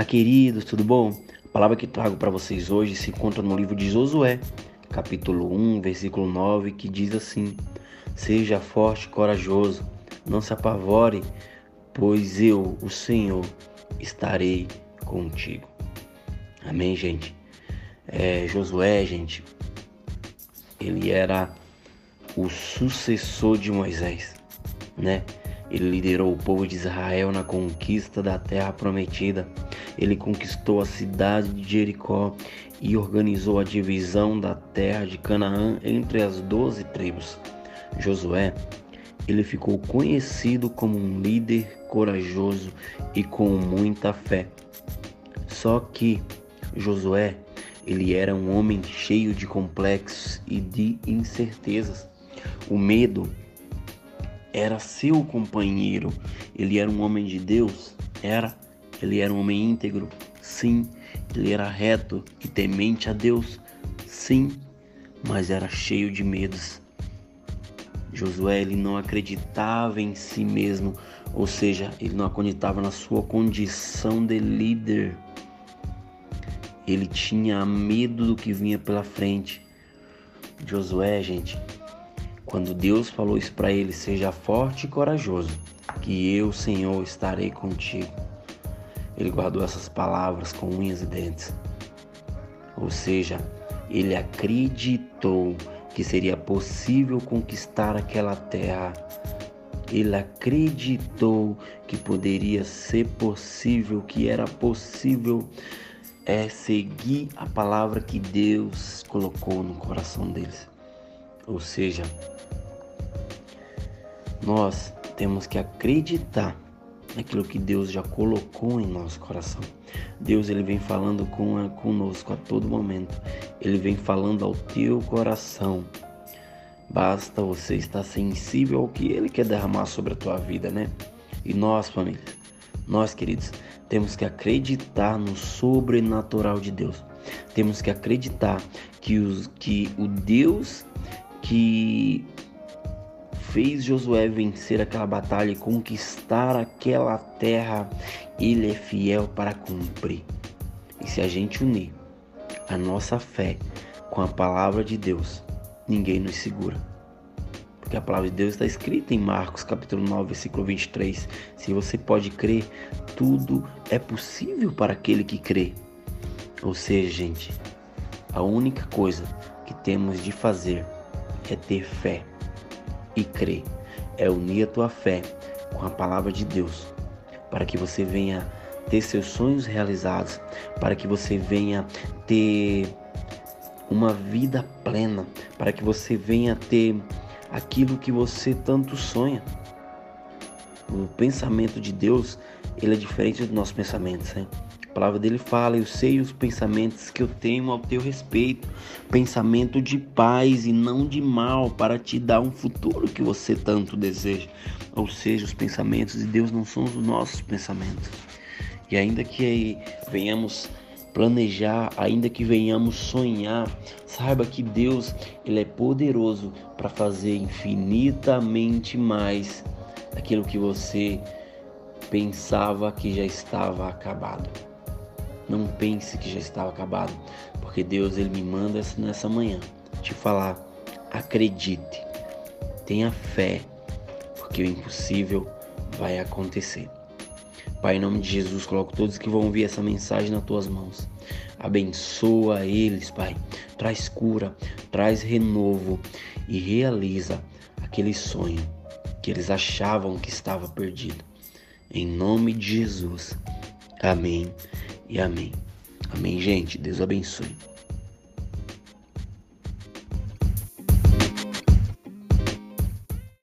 Olá, queridos, tudo bom? A palavra que trago para vocês hoje se encontra no livro de Josué, capítulo 1, versículo 9, que diz assim: Seja forte e corajoso, não se apavore, pois eu, o Senhor, estarei contigo. Amém, gente? É, Josué, gente, ele era o sucessor de Moisés, né? Ele liderou o povo de Israel na conquista da terra prometida. Ele conquistou a cidade de Jericó e organizou a divisão da terra de Canaã entre as doze tribos. Josué, ele ficou conhecido como um líder corajoso e com muita fé. Só que Josué, ele era um homem cheio de complexos e de incertezas. O medo era seu companheiro. Ele era um homem de Deus? Era. Ele era um homem íntegro? Sim. Ele era reto e temente a Deus? Sim. Mas era cheio de medos. Josué ele não acreditava em si mesmo, ou seja, ele não acreditava na sua condição de líder. Ele tinha medo do que vinha pela frente. Josué, gente, quando Deus falou isso para ele, seja forte e corajoso, que eu, Senhor, estarei contigo. Ele guardou essas palavras com unhas e dentes. Ou seja, ele acreditou que seria possível conquistar aquela terra. Ele acreditou que poderia ser possível, que era possível é seguir a palavra que Deus colocou no coração deles. Ou seja, nós temos que acreditar naquilo que Deus já colocou em nosso coração. Deus ele vem falando com, conosco a todo momento. Ele vem falando ao teu coração. Basta você estar sensível ao que ele quer derramar sobre a tua vida, né? E nós, família, nós, queridos, temos que acreditar no sobrenatural de Deus. Temos que acreditar que, os, que o Deus que fez Josué vencer aquela batalha e conquistar aquela terra, ele é fiel para cumprir. E se a gente unir a nossa fé com a palavra de Deus, ninguém nos segura. Porque a palavra de Deus está escrita em Marcos capítulo 9, versículo 23. Se você pode crer, tudo é possível para aquele que crê. Ou seja, gente, a única coisa que temos de fazer é ter fé e crer. É unir a tua fé com a palavra de Deus, para que você venha ter seus sonhos realizados, para que você venha ter uma vida plena, para que você venha ter aquilo que você tanto sonha. O pensamento de Deus, ele é diferente dos nossos pensamentos, né? A palavra dele fala: Eu sei os pensamentos que eu tenho ao teu respeito, pensamento de paz e não de mal, para te dar um futuro que você tanto deseja. Ou seja, os pensamentos de Deus não são os nossos pensamentos. E ainda que venhamos planejar, ainda que venhamos sonhar, saiba que Deus ele é poderoso para fazer infinitamente mais daquilo que você pensava que já estava acabado. Não pense que já estava acabado, porque Deus ele me manda nessa manhã te falar: acredite, tenha fé, porque o impossível vai acontecer. Pai, em nome de Jesus, coloco todos que vão ouvir essa mensagem nas tuas mãos. Abençoa eles, Pai. Traz cura, traz renovo e realiza aquele sonho que eles achavam que estava perdido. Em nome de Jesus. Amém e amém. Amém, gente. Deus abençoe.